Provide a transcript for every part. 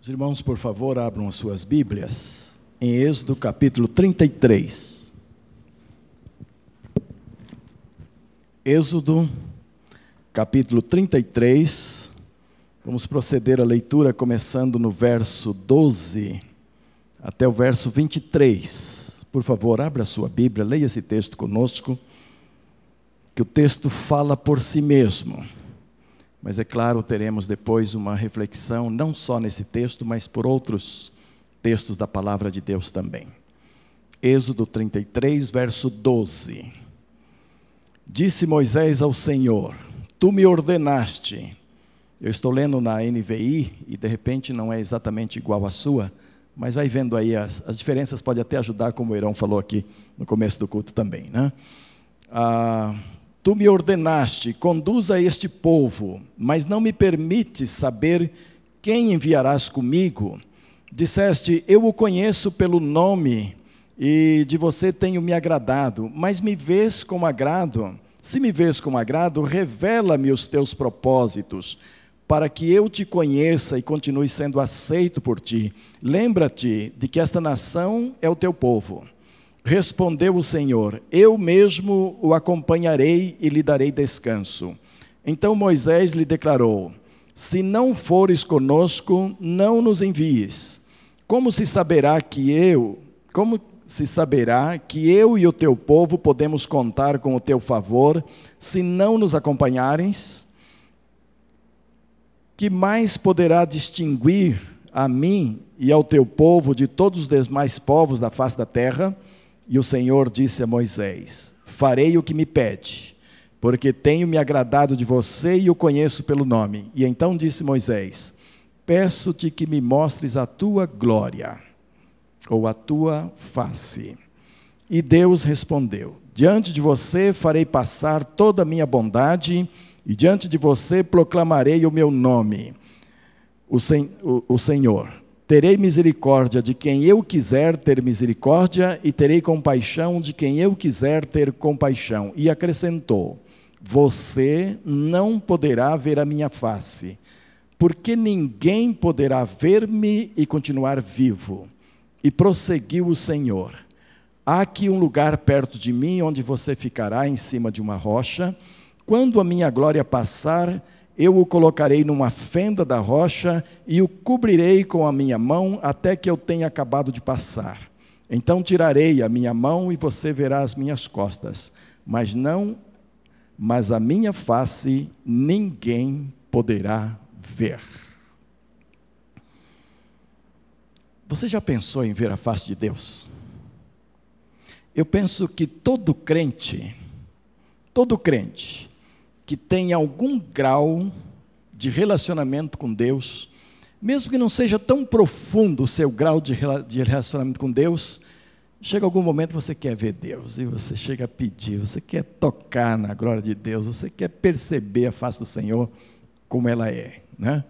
Os irmãos, por favor, abram as suas Bíblias em Êxodo capítulo 33. Êxodo capítulo 33. Vamos proceder à leitura começando no verso 12 até o verso 23. Por favor, abra a sua Bíblia, leia esse texto conosco, que o texto fala por si mesmo. Mas é claro, teremos depois uma reflexão, não só nesse texto, mas por outros textos da palavra de Deus também. Êxodo 33, verso 12. Disse Moisés ao Senhor: Tu me ordenaste. Eu estou lendo na NVI e de repente não é exatamente igual à sua, mas vai vendo aí as, as diferenças, pode até ajudar, como o Irão falou aqui no começo do culto também. Né? Ah, Tu me ordenaste, conduza este povo, mas não me permites saber quem enviarás comigo. Disseste, eu o conheço pelo nome e de você tenho me agradado, mas me vês com agrado. Se me vês com agrado, revela-me os teus propósitos, para que eu te conheça e continue sendo aceito por ti. Lembra-te de que esta nação é o teu povo. Respondeu o Senhor: Eu mesmo o acompanharei e lhe darei descanso. Então Moisés lhe declarou: Se não fores conosco, não nos envies. Como se saberá que eu, como se saberá que eu e o teu povo podemos contar com o teu favor, se não nos acompanhares? Que mais poderá distinguir a mim e ao teu povo de todos os demais povos da face da terra? E o Senhor disse a Moisés: Farei o que me pede, porque tenho me agradado de você e o conheço pelo nome. E então disse Moisés: Peço-te que me mostres a tua glória, ou a tua face. E Deus respondeu: Diante de você farei passar toda a minha bondade, e diante de você proclamarei o meu nome, o, sen o, o Senhor. Terei misericórdia de quem eu quiser ter misericórdia, e terei compaixão de quem eu quiser ter compaixão. E acrescentou: Você não poderá ver a minha face, porque ninguém poderá ver-me e continuar vivo. E prosseguiu o Senhor: Há aqui um lugar perto de mim onde você ficará em cima de uma rocha. Quando a minha glória passar, eu o colocarei numa fenda da rocha e o cobrirei com a minha mão até que eu tenha acabado de passar. Então tirarei a minha mão e você verá as minhas costas, mas não, mas a minha face ninguém poderá ver. Você já pensou em ver a face de Deus? Eu penso que todo crente, todo crente, que tem algum grau de relacionamento com Deus, mesmo que não seja tão profundo o seu grau de relacionamento com Deus, chega algum momento você quer ver Deus e você chega a pedir, você quer tocar na glória de Deus, você quer perceber a face do Senhor como ela é, né?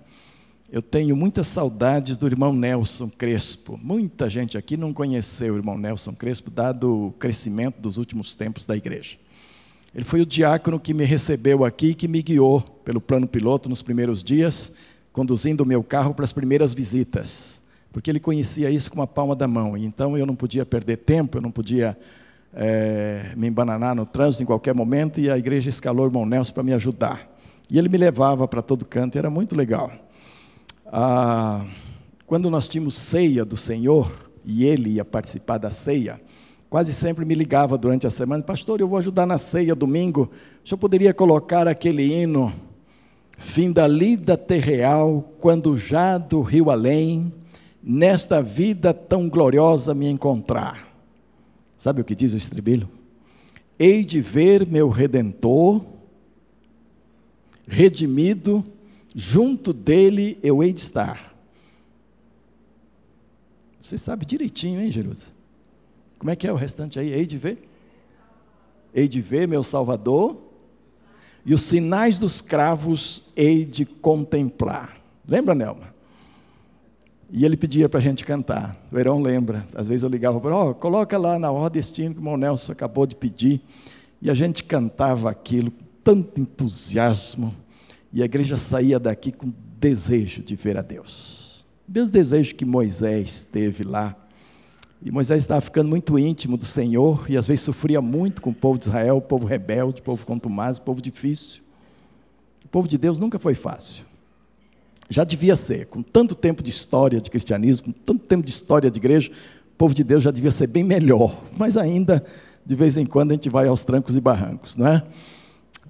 Eu tenho muitas saudades do irmão Nelson Crespo. Muita gente aqui não conheceu o irmão Nelson Crespo, dado o crescimento dos últimos tempos da igreja. Ele foi o diácono que me recebeu aqui, que me guiou pelo plano piloto nos primeiros dias, conduzindo o meu carro para as primeiras visitas, porque ele conhecia isso com a palma da mão. Então eu não podia perder tempo, eu não podia é, me embananar no trânsito em qualquer momento, e a igreja escalou o irmão Nelson para me ajudar. E ele me levava para todo canto, era muito legal. Ah, quando nós tínhamos ceia do Senhor, e ele ia participar da ceia, quase sempre me ligava durante a semana, pastor, eu vou ajudar na ceia domingo, o senhor poderia colocar aquele hino, fim da lida terreal, quando já do rio além, nesta vida tão gloriosa me encontrar. Sabe o que diz o estribilho? Hei de ver meu Redentor, redimido, junto dele eu hei de estar. Você sabe direitinho, hein, Jerusa? Como é que é o restante aí? Hei de ver? Hei de ver meu Salvador, e os sinais dos cravos hei de contemplar. Lembra, Nelma? E ele pedia para a gente cantar. O Verão lembra. Às vezes eu ligava para ele, oh, coloca lá na ordem destino que o Nelson acabou de pedir. E a gente cantava aquilo com tanto entusiasmo. E a igreja saía daqui com desejo de ver a Deus. Mesmo desejo que Moisés teve lá. E Moisés estava ficando muito íntimo do Senhor e às vezes sofria muito com o povo de Israel, o povo rebelde, o povo contumaz, o povo difícil. O povo de Deus nunca foi fácil. Já devia ser, com tanto tempo de história de cristianismo, com tanto tempo de história de igreja, o povo de Deus já devia ser bem melhor, mas ainda, de vez em quando, a gente vai aos trancos e barrancos, não é?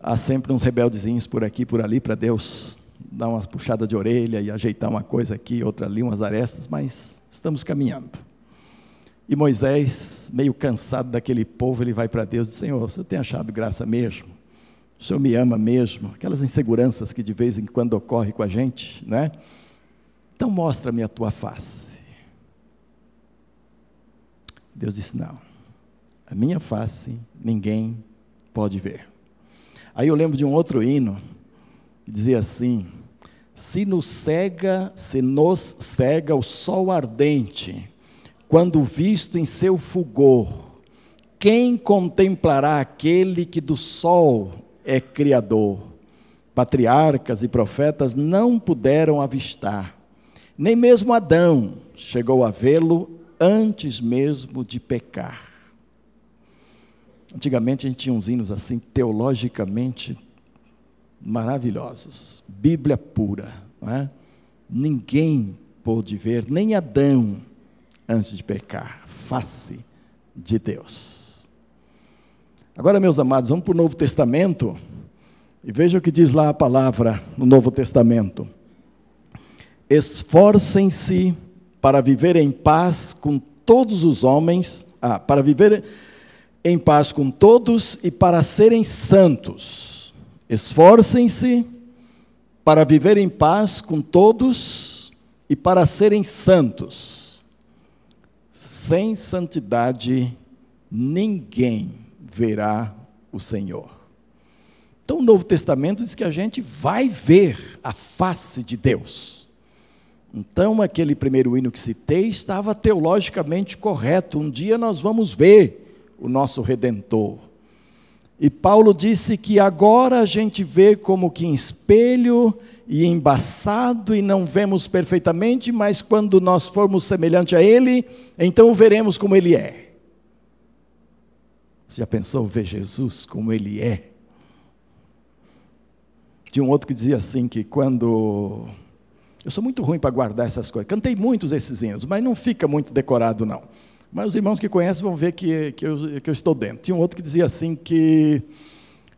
Há sempre uns rebeldezinhos por aqui, por ali, para Deus dar uma puxada de orelha e ajeitar uma coisa aqui, outra ali, umas arestas, mas estamos caminhando. E Moisés, meio cansado daquele povo, ele vai para Deus e diz: Senhor, você tem achado graça mesmo? O Senhor me ama mesmo? Aquelas inseguranças que de vez em quando ocorrem com a gente, né? Então mostra-me a tua face. Deus disse: Não, a minha face ninguém pode ver. Aí eu lembro de um outro hino que dizia assim: Se nos cega, se nos cega o sol ardente, quando visto em seu fulgor, quem contemplará aquele que do sol é criador? Patriarcas e profetas não puderam avistar, nem mesmo Adão chegou a vê-lo antes mesmo de pecar. Antigamente a gente tinha uns hinos assim, teologicamente maravilhosos, Bíblia pura, não é? Ninguém pôde ver, nem Adão antes de pecar, face de Deus. Agora, meus amados, vamos para o Novo Testamento e veja o que diz lá a palavra no Novo Testamento. Esforcem-se para viver em paz com todos os homens, ah, para viver em paz com todos e para serem santos. Esforcem-se para viver em paz com todos e para serem santos. Sem santidade, ninguém verá o Senhor. Então, o Novo Testamento diz que a gente vai ver a face de Deus. Então, aquele primeiro hino que citei estava teologicamente correto. Um dia nós vamos ver o nosso Redentor. E Paulo disse que agora a gente vê como que em espelho e embaçado e não vemos perfeitamente, mas quando nós formos semelhante a Ele, então veremos como Ele é. Você já pensou ver Jesus como Ele é? Tinha um outro que dizia assim que quando eu sou muito ruim para guardar essas coisas. Cantei muitos esses hinos, mas não fica muito decorado não. Mas os irmãos que conhecem vão ver que, que, eu, que eu estou dentro. Tinha um outro que dizia assim que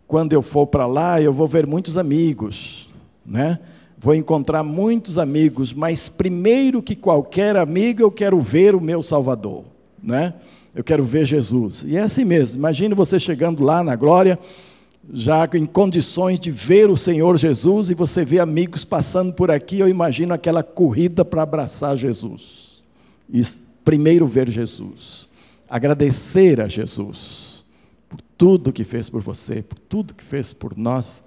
quando eu for para lá, eu vou ver muitos amigos, né? Vou encontrar muitos amigos, mas primeiro que qualquer amigo, eu quero ver o meu Salvador, né? Eu quero ver Jesus. E é assim mesmo. Imagine você chegando lá na glória, já em condições de ver o Senhor Jesus e você vê amigos passando por aqui, eu imagino aquela corrida para abraçar Jesus. Isso primeiro ver Jesus, agradecer a Jesus por tudo que fez por você, por tudo que fez por nós,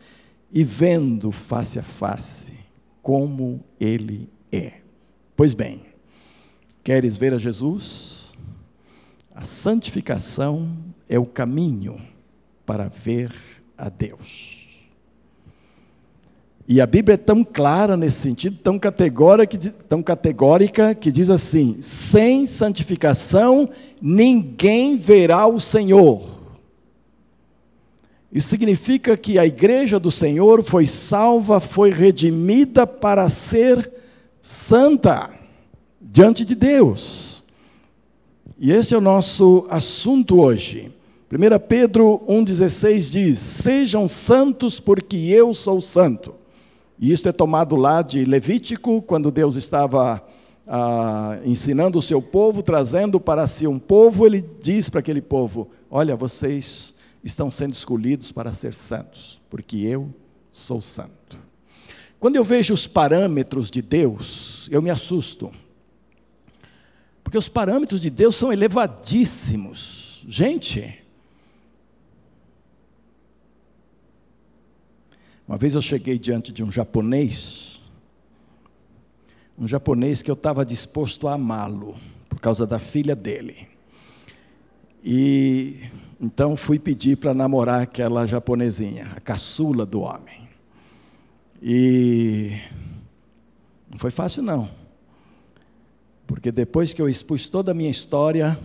e vendo face a face como Ele é. Pois bem, queres ver a Jesus? A santificação é o caminho para ver a Deus. E a Bíblia é tão clara nesse sentido, tão categórica, tão categórica, que diz assim: sem santificação ninguém verá o Senhor. Isso significa que a igreja do Senhor foi salva, foi redimida para ser santa diante de Deus. E esse é o nosso assunto hoje. 1 Pedro 1,16 diz: Sejam santos, porque eu sou santo. E isto é tomado lá de Levítico, quando Deus estava ah, ensinando o seu povo, trazendo para si um povo, ele diz para aquele povo: Olha, vocês estão sendo escolhidos para ser santos, porque eu sou santo. Quando eu vejo os parâmetros de Deus, eu me assusto. Porque os parâmetros de Deus são elevadíssimos. Gente, Uma vez eu cheguei diante de um japonês, um japonês que eu estava disposto a amá-lo, por causa da filha dele. E então fui pedir para namorar aquela japonesinha, a caçula do homem. E não foi fácil não. Porque depois que eu expus toda a minha história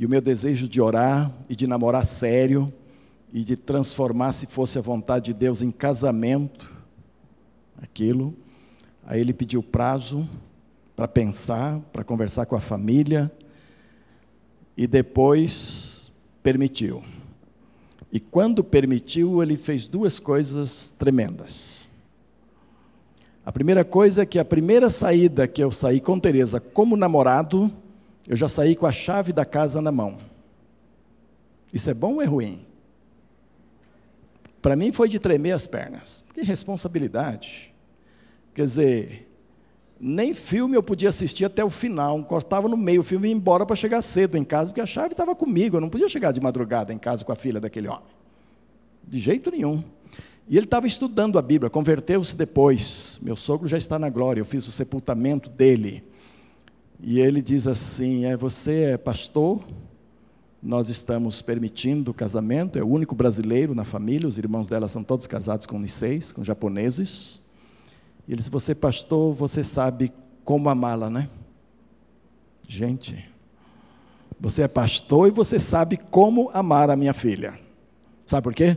e o meu desejo de orar e de namorar sério e de transformar, se fosse a vontade de Deus, em casamento, aquilo, aí ele pediu prazo para pensar, para conversar com a família e depois permitiu. E quando permitiu, ele fez duas coisas tremendas. A primeira coisa é que a primeira saída que eu saí com Teresa como namorado, eu já saí com a chave da casa na mão. Isso é bom ou é ruim? Para mim foi de tremer as pernas. Que responsabilidade. Quer dizer, nem filme eu podia assistir até o final, cortava no meio o filme e ia embora para chegar cedo em casa, porque a chave estava comigo, eu não podia chegar de madrugada em casa com a filha daquele homem. De jeito nenhum. E ele estava estudando a Bíblia, converteu-se depois. Meu sogro já está na glória, eu fiz o sepultamento dele. E ele diz assim: é, Você é pastor? Nós estamos permitindo o casamento, é o único brasileiro na família, os irmãos dela são todos casados com niseis, com japoneses. E ele disse: Você, pastor, você sabe como amá-la, né? Gente, você é pastor e você sabe como amar a minha filha. Sabe por quê?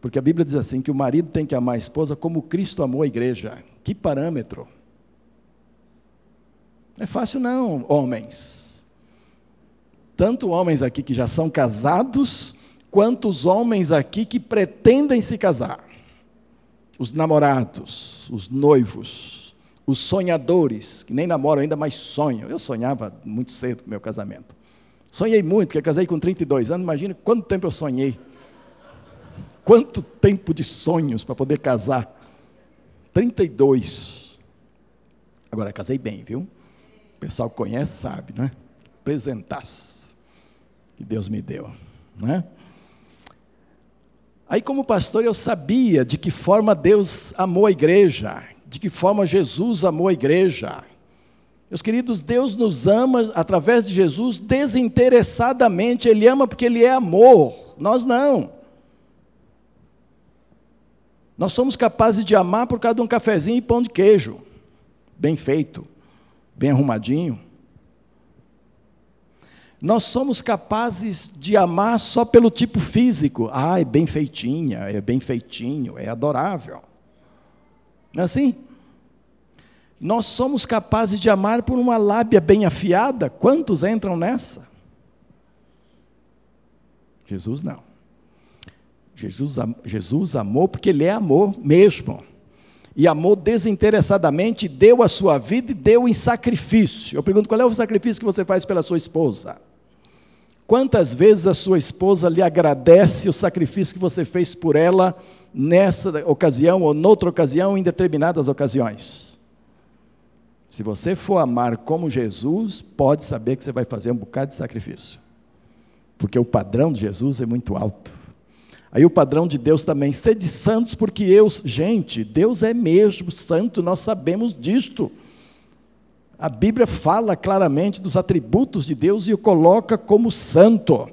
Porque a Bíblia diz assim: que o marido tem que amar a esposa como Cristo amou a igreja. Que parâmetro! Não é fácil, não, homens. Tanto homens aqui que já são casados, quanto os homens aqui que pretendem se casar os namorados, os noivos, os sonhadores, que nem namoram ainda, mas sonham. Eu sonhava muito cedo com meu casamento. Sonhei muito, porque casei com 32 anos, imagina quanto tempo eu sonhei. Quanto tempo de sonhos para poder casar? 32. Agora, casei bem, viu? O pessoal que conhece sabe, né? Presentaço que Deus me deu, né? Aí, como pastor, eu sabia de que forma Deus amou a igreja, de que forma Jesus amou a igreja. Meus queridos, Deus nos ama através de Jesus desinteressadamente, Ele ama porque Ele é amor, nós não. Nós somos capazes de amar por causa de um cafezinho e pão de queijo, bem feito, bem arrumadinho. Nós somos capazes de amar só pelo tipo físico. Ah, é bem feitinha, é bem feitinho, é adorável. Não é assim? Nós somos capazes de amar por uma lábia bem afiada. Quantos entram nessa? Jesus não. Jesus, Jesus amou porque Ele é amor mesmo. E amou desinteressadamente, deu a sua vida e deu em sacrifício. Eu pergunto: qual é o sacrifício que você faz pela sua esposa? Quantas vezes a sua esposa lhe agradece o sacrifício que você fez por ela nessa ocasião ou noutra ocasião, em determinadas ocasiões? Se você for amar como Jesus, pode saber que você vai fazer um bocado de sacrifício. Porque o padrão de Jesus é muito alto. Aí o padrão de Deus também, sede santos, porque eu, gente, Deus é mesmo santo, nós sabemos disto. A Bíblia fala claramente dos atributos de Deus e o coloca como santo.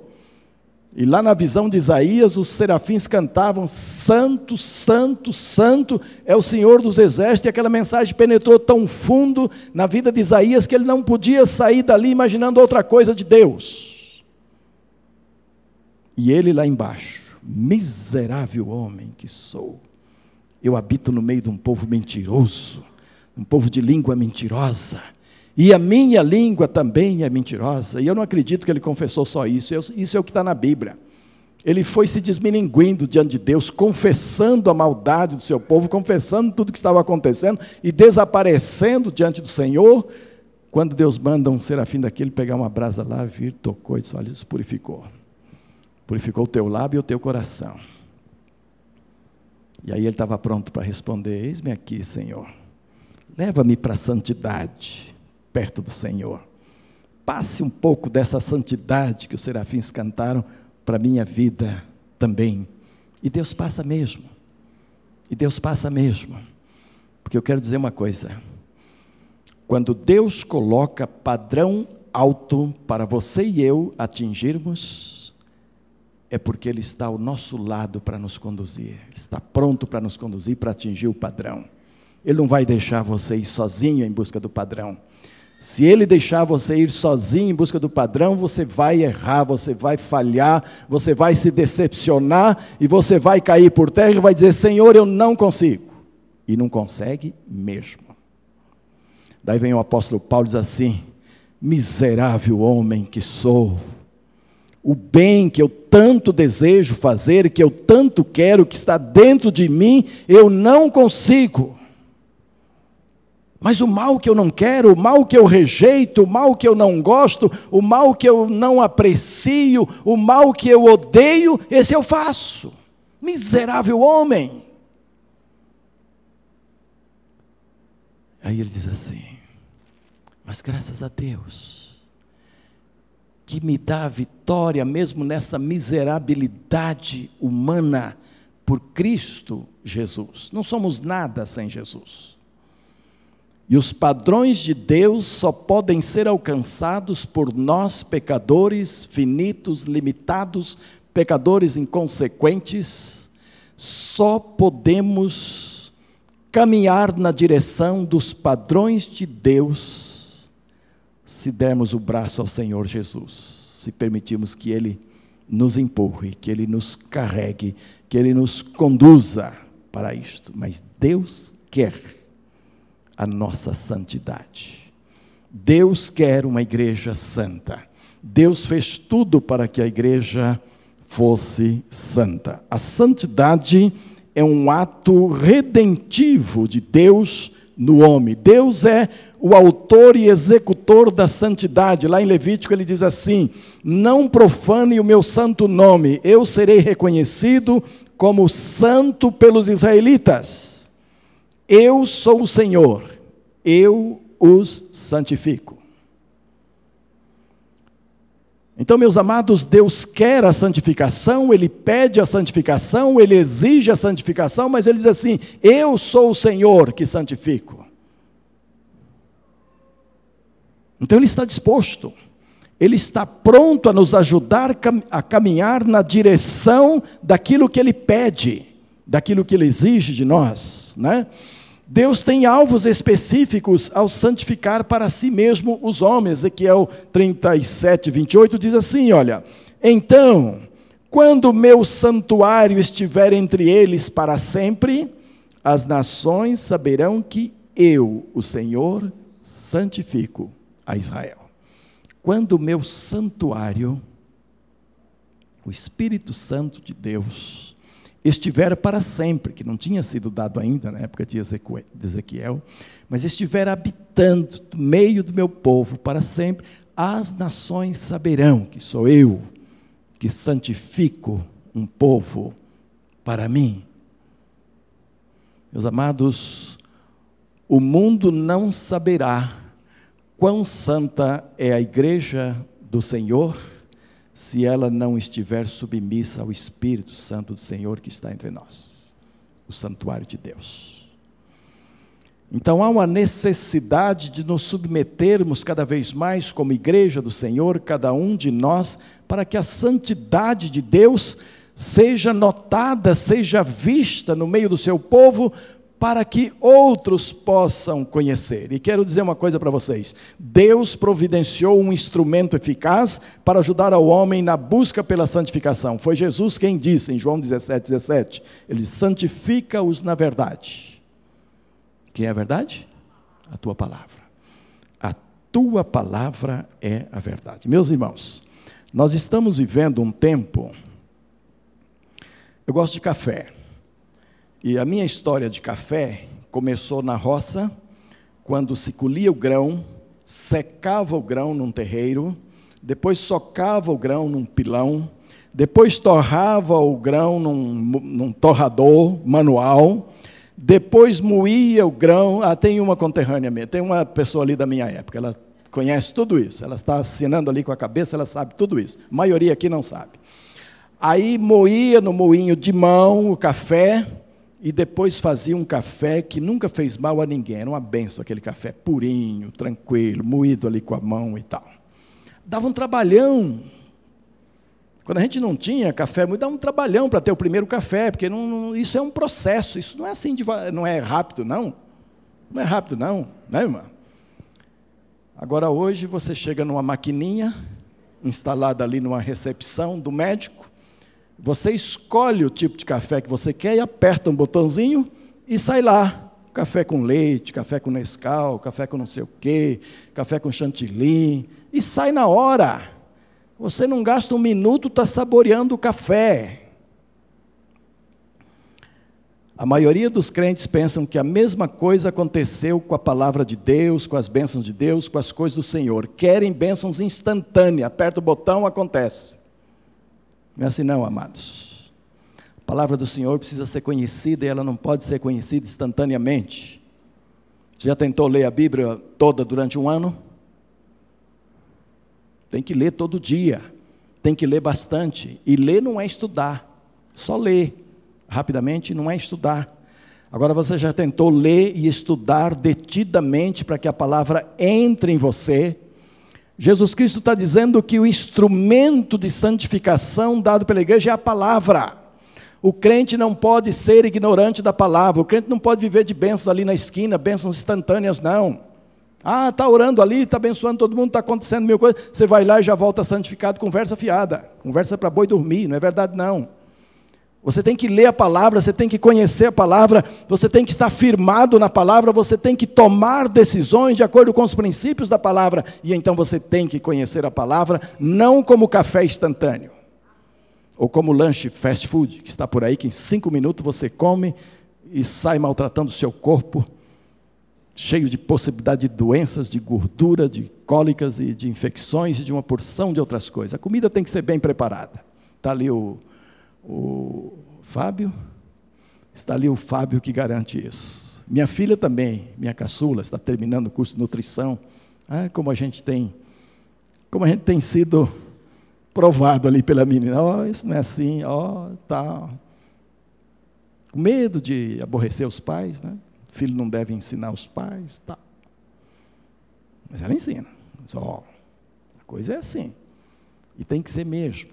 E lá na visão de Isaías, os serafins cantavam: Santo, Santo, Santo é o Senhor dos exércitos. E aquela mensagem penetrou tão fundo na vida de Isaías que ele não podia sair dali imaginando outra coisa de Deus. E ele lá embaixo, miserável homem que sou, eu habito no meio de um povo mentiroso, um povo de língua mentirosa e a minha língua também é mentirosa. E eu não acredito que ele confessou só isso. Isso é o que está na Bíblia. Ele foi se desmininguindo diante de Deus, confessando a maldade do seu povo, confessando tudo o que estava acontecendo e desaparecendo diante do Senhor. Quando Deus manda um serafim daquele pegar uma brasa lá, vir, tocou e disse: Olha, isso purificou. Purificou o teu lábio e o teu coração. E aí ele estava pronto para responder: Eis-me aqui, Senhor. Leva-me para a santidade perto do Senhor. Passe um pouco dessa santidade que os serafins cantaram para a minha vida também. E Deus passa mesmo. E Deus passa mesmo. Porque eu quero dizer uma coisa. Quando Deus coloca padrão alto para você e eu atingirmos, é porque Ele está ao nosso lado para nos conduzir. Ele está pronto para nos conduzir para atingir o padrão. Ele não vai deixar você ir sozinho em busca do padrão. Se ele deixar você ir sozinho em busca do padrão, você vai errar, você vai falhar, você vai se decepcionar e você vai cair por terra e vai dizer: Senhor, eu não consigo. E não consegue mesmo. Daí vem o apóstolo Paulo e diz assim: Miserável homem que sou, o bem que eu tanto desejo fazer, que eu tanto quero, que está dentro de mim, eu não consigo. Mas o mal que eu não quero, o mal que eu rejeito, o mal que eu não gosto, o mal que eu não aprecio, o mal que eu odeio, esse eu faço. Miserável homem. Aí ele diz assim: Mas graças a Deus, que me dá a vitória mesmo nessa miserabilidade humana por Cristo Jesus. Não somos nada sem Jesus. E os padrões de Deus só podem ser alcançados por nós, pecadores finitos, limitados, pecadores inconsequentes. Só podemos caminhar na direção dos padrões de Deus se dermos o braço ao Senhor Jesus, se permitirmos que Ele nos empurre, que Ele nos carregue, que Ele nos conduza para isto. Mas Deus quer a nossa santidade. Deus quer uma igreja santa. Deus fez tudo para que a igreja fosse santa. A santidade é um ato redentivo de Deus no homem. Deus é o autor e executor da santidade. Lá em Levítico ele diz assim: Não profane o meu santo nome, eu serei reconhecido como santo pelos israelitas. Eu sou o Senhor, eu os santifico. Então, meus amados, Deus quer a santificação, Ele pede a santificação, Ele exige a santificação, mas Ele diz assim: Eu sou o Senhor que santifico. Então, Ele está disposto, Ele está pronto a nos ajudar a caminhar na direção daquilo que Ele pede, daquilo que Ele exige de nós, né? Deus tem alvos específicos ao santificar para si mesmo os homens. Ezequiel 37, 28 diz assim: Olha, então, quando meu santuário estiver entre eles para sempre, as nações saberão que eu, o Senhor, santifico a Israel. Quando o meu santuário, o Espírito Santo de Deus, estiver para sempre, que não tinha sido dado ainda na época de Ezequiel, mas estiver habitando no meio do meu povo para sempre, as nações saberão que sou eu que santifico um povo para mim. Meus amados, o mundo não saberá quão santa é a igreja do Senhor se ela não estiver submissa ao Espírito Santo do Senhor que está entre nós, o santuário de Deus. Então há uma necessidade de nos submetermos cada vez mais como igreja do Senhor, cada um de nós, para que a santidade de Deus seja notada, seja vista no meio do seu povo, para que outros possam conhecer. E quero dizer uma coisa para vocês: Deus providenciou um instrumento eficaz para ajudar ao homem na busca pela santificação. Foi Jesus quem disse em João 17, 17: Ele santifica-os na verdade. Quem é a verdade? A tua palavra. A tua palavra é a verdade. Meus irmãos, nós estamos vivendo um tempo. Eu gosto de café. E a minha história de café começou na roça, quando se colhia o grão, secava o grão num terreiro, depois socava o grão num pilão, depois torrava o grão num, num torrador manual, depois moía o grão. Ah, tem uma conterrânea minha, tem uma pessoa ali da minha época, ela conhece tudo isso, ela está assinando ali com a cabeça, ela sabe tudo isso. A maioria aqui não sabe. Aí moía no moinho de mão o café, e depois fazia um café que nunca fez mal a ninguém. Era uma benção aquele café purinho, tranquilo, moído ali com a mão e tal. Dava um trabalhão. Quando a gente não tinha café, dava um trabalhão para ter o primeiro café, porque não, não, isso é um processo, isso não é assim, de, não é rápido, não. Não é rápido, não, né, irmã? Agora hoje você chega numa maquininha instalada ali numa recepção do médico, você escolhe o tipo de café que você quer e aperta um botãozinho e sai lá. Café com leite, café com Nescau, café com não sei o quê, café com chantilly, e sai na hora. Você não gasta um minuto, está saboreando o café. A maioria dos crentes pensam que a mesma coisa aconteceu com a palavra de Deus, com as bênçãos de Deus, com as coisas do Senhor. Querem bênçãos instantâneas, aperta o botão, acontece. Não é assim não, amados. A palavra do Senhor precisa ser conhecida e ela não pode ser conhecida instantaneamente. Você já tentou ler a Bíblia toda durante um ano? Tem que ler todo dia, tem que ler bastante. E ler não é estudar, só ler rapidamente não é estudar. Agora você já tentou ler e estudar detidamente para que a palavra entre em você. Jesus Cristo está dizendo que o instrumento de santificação dado pela igreja é a palavra. O crente não pode ser ignorante da palavra, o crente não pode viver de bênçãos ali na esquina, bênçãos instantâneas, não. Ah, está orando ali, está abençoando todo mundo, está acontecendo mil coisas. Você vai lá e já volta santificado, conversa fiada. Conversa para boi dormir, não é verdade não. Você tem que ler a palavra, você tem que conhecer a palavra, você tem que estar firmado na palavra, você tem que tomar decisões de acordo com os princípios da palavra. E então você tem que conhecer a palavra, não como café instantâneo, ou como lanche fast food, que está por aí, que em cinco minutos você come e sai maltratando o seu corpo cheio de possibilidade de doenças, de gordura, de cólicas e de infecções e de uma porção de outras coisas. A comida tem que ser bem preparada. Está ali o, o Fábio, está ali o Fábio que garante isso. Minha filha também, minha caçula, está terminando o curso de nutrição. Ah, como a gente tem, como a gente tem sido provado ali pela menina. Ó, oh, isso não é assim, ó, oh, tá. Com medo de aborrecer os pais, né? filho não deve ensinar os pais, tá. Mas ela ensina. Só a coisa é assim. E tem que ser mesmo.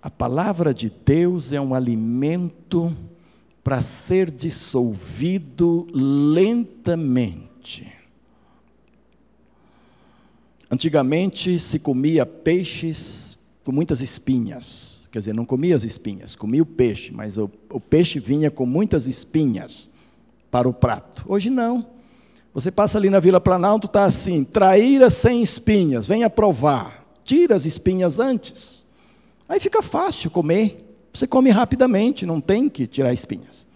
A palavra de Deus é um alimento para ser dissolvido lentamente. Antigamente se comia peixes com muitas espinhas. Quer dizer, não comia as espinhas, comia o peixe, mas o, o peixe vinha com muitas espinhas para o prato. Hoje não. Você passa ali na Vila Planalto, está assim: traíra sem espinhas, venha provar. Tira as espinhas antes. Aí fica fácil comer. Você come rapidamente, não tem que tirar espinhas.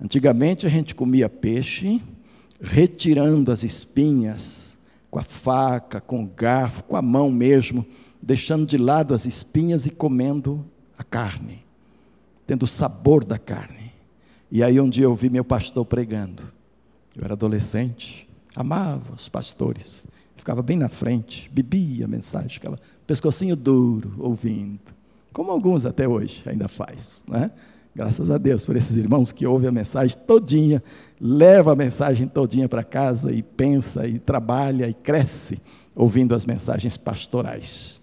Antigamente a gente comia peixe, retirando as espinhas com a faca, com o garfo, com a mão mesmo, deixando de lado as espinhas e comendo a carne, tendo o sabor da carne. E aí um dia eu vi meu pastor pregando. Eu era adolescente, amava os pastores. Ficava bem na frente, bebia a mensagem, aquela pescocinho duro, ouvindo. Como alguns até hoje ainda faz, né? Graças a Deus por esses irmãos que ouvem a mensagem todinha, leva a mensagem todinha para casa e pensa e trabalha e cresce ouvindo as mensagens pastorais.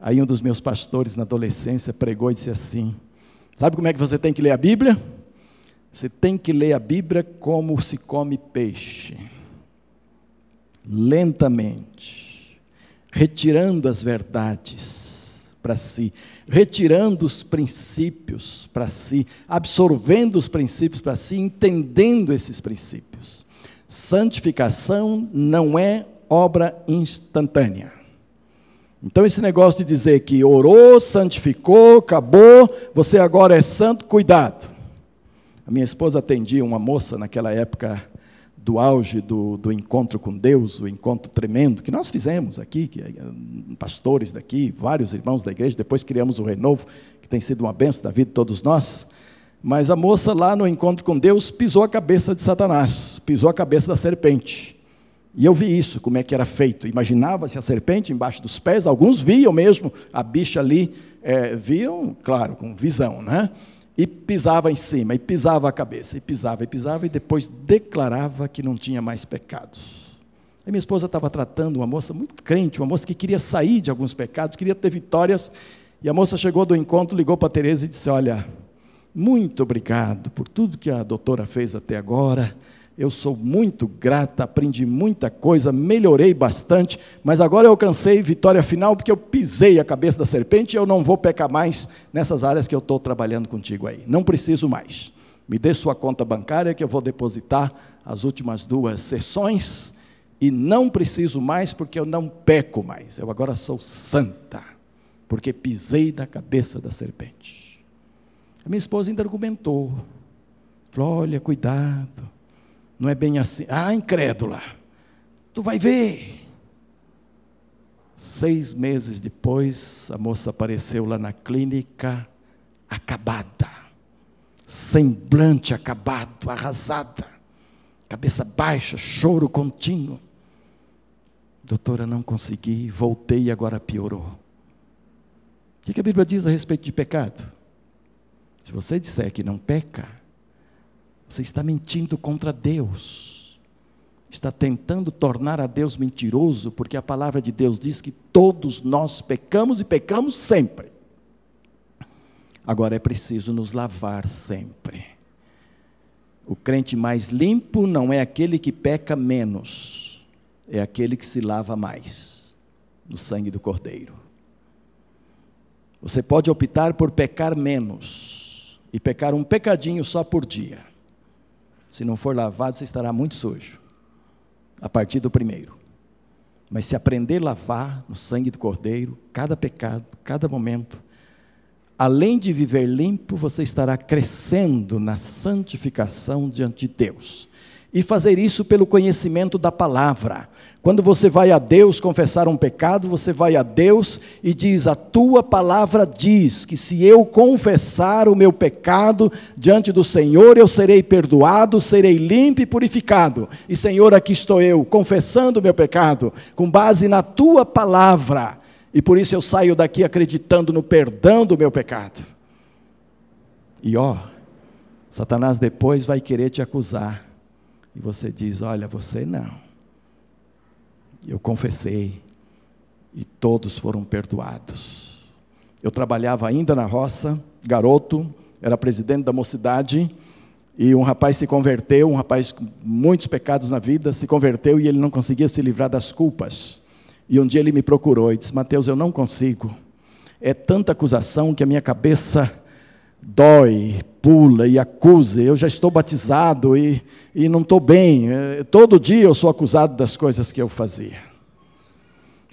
Aí um dos meus pastores na adolescência pregou e disse assim: Sabe como é que você tem que ler a Bíblia? Você tem que ler a Bíblia como se come peixe, lentamente, retirando as verdades para si, retirando os princípios para si, absorvendo os princípios para si, entendendo esses princípios. Santificação não é obra instantânea. Então, esse negócio de dizer que orou, santificou, acabou, você agora é santo, cuidado. A minha esposa atendia uma moça naquela época do auge do, do encontro com Deus, o encontro tremendo que nós fizemos aqui, que, eh, pastores daqui, vários irmãos da igreja, depois criamos o Renovo, que tem sido uma benção da vida de todos nós. Mas a moça lá no encontro com Deus pisou a cabeça de Satanás, pisou a cabeça da serpente. E eu vi isso, como é que era feito. Imaginava-se a serpente embaixo dos pés, alguns viam mesmo a bicha ali, é, viam, claro, com visão, né? E pisava em cima, e pisava a cabeça, e pisava, e pisava, e depois declarava que não tinha mais pecados. Aí minha esposa estava tratando uma moça muito crente, uma moça que queria sair de alguns pecados, queria ter vitórias, e a moça chegou do encontro, ligou para a Tereza e disse: Olha, muito obrigado por tudo que a doutora fez até agora. Eu sou muito grata, aprendi muita coisa, melhorei bastante, mas agora eu alcancei vitória final porque eu pisei a cabeça da serpente e eu não vou pecar mais nessas áreas que eu estou trabalhando contigo aí. Não preciso mais. Me dê sua conta bancária que eu vou depositar as últimas duas sessões e não preciso mais porque eu não peco mais. Eu agora sou santa, porque pisei na cabeça da serpente. A minha esposa ainda argumentou. Falou: olha, cuidado não é bem assim. Ah, incrédula, tu vai ver. Seis meses depois, a moça apareceu lá na clínica, acabada, semblante acabado, arrasada, cabeça baixa, choro contínuo. Doutora, não consegui, voltei e agora piorou. O que a Bíblia diz a respeito de pecado? Se você disser que não peca, você está mentindo contra Deus. Está tentando tornar a Deus mentiroso, porque a palavra de Deus diz que todos nós pecamos e pecamos sempre. Agora é preciso nos lavar sempre. O crente mais limpo não é aquele que peca menos, é aquele que se lava mais no sangue do Cordeiro. Você pode optar por pecar menos e pecar um pecadinho só por dia. Se não for lavado, você estará muito sujo. A partir do primeiro. Mas se aprender a lavar no sangue do Cordeiro, cada pecado, cada momento, além de viver limpo, você estará crescendo na santificação diante de Deus e fazer isso pelo conhecimento da palavra. Quando você vai a Deus confessar um pecado, você vai a Deus e diz: A tua palavra diz que se eu confessar o meu pecado diante do Senhor, eu serei perdoado, serei limpo e purificado. E Senhor, aqui estou eu, confessando o meu pecado, com base na tua palavra. E por isso eu saio daqui acreditando no perdão do meu pecado. E ó, Satanás depois vai querer te acusar e você diz: Olha, você não. Eu confessei e todos foram perdoados. Eu trabalhava ainda na roça, garoto, era presidente da mocidade, e um rapaz se converteu, um rapaz com muitos pecados na vida, se converteu e ele não conseguia se livrar das culpas. E um dia ele me procurou e disse: Mateus, eu não consigo. É tanta acusação que a minha cabeça dói, pula e acusa. Eu já estou batizado e, e não estou bem. É, todo dia eu sou acusado das coisas que eu fazia.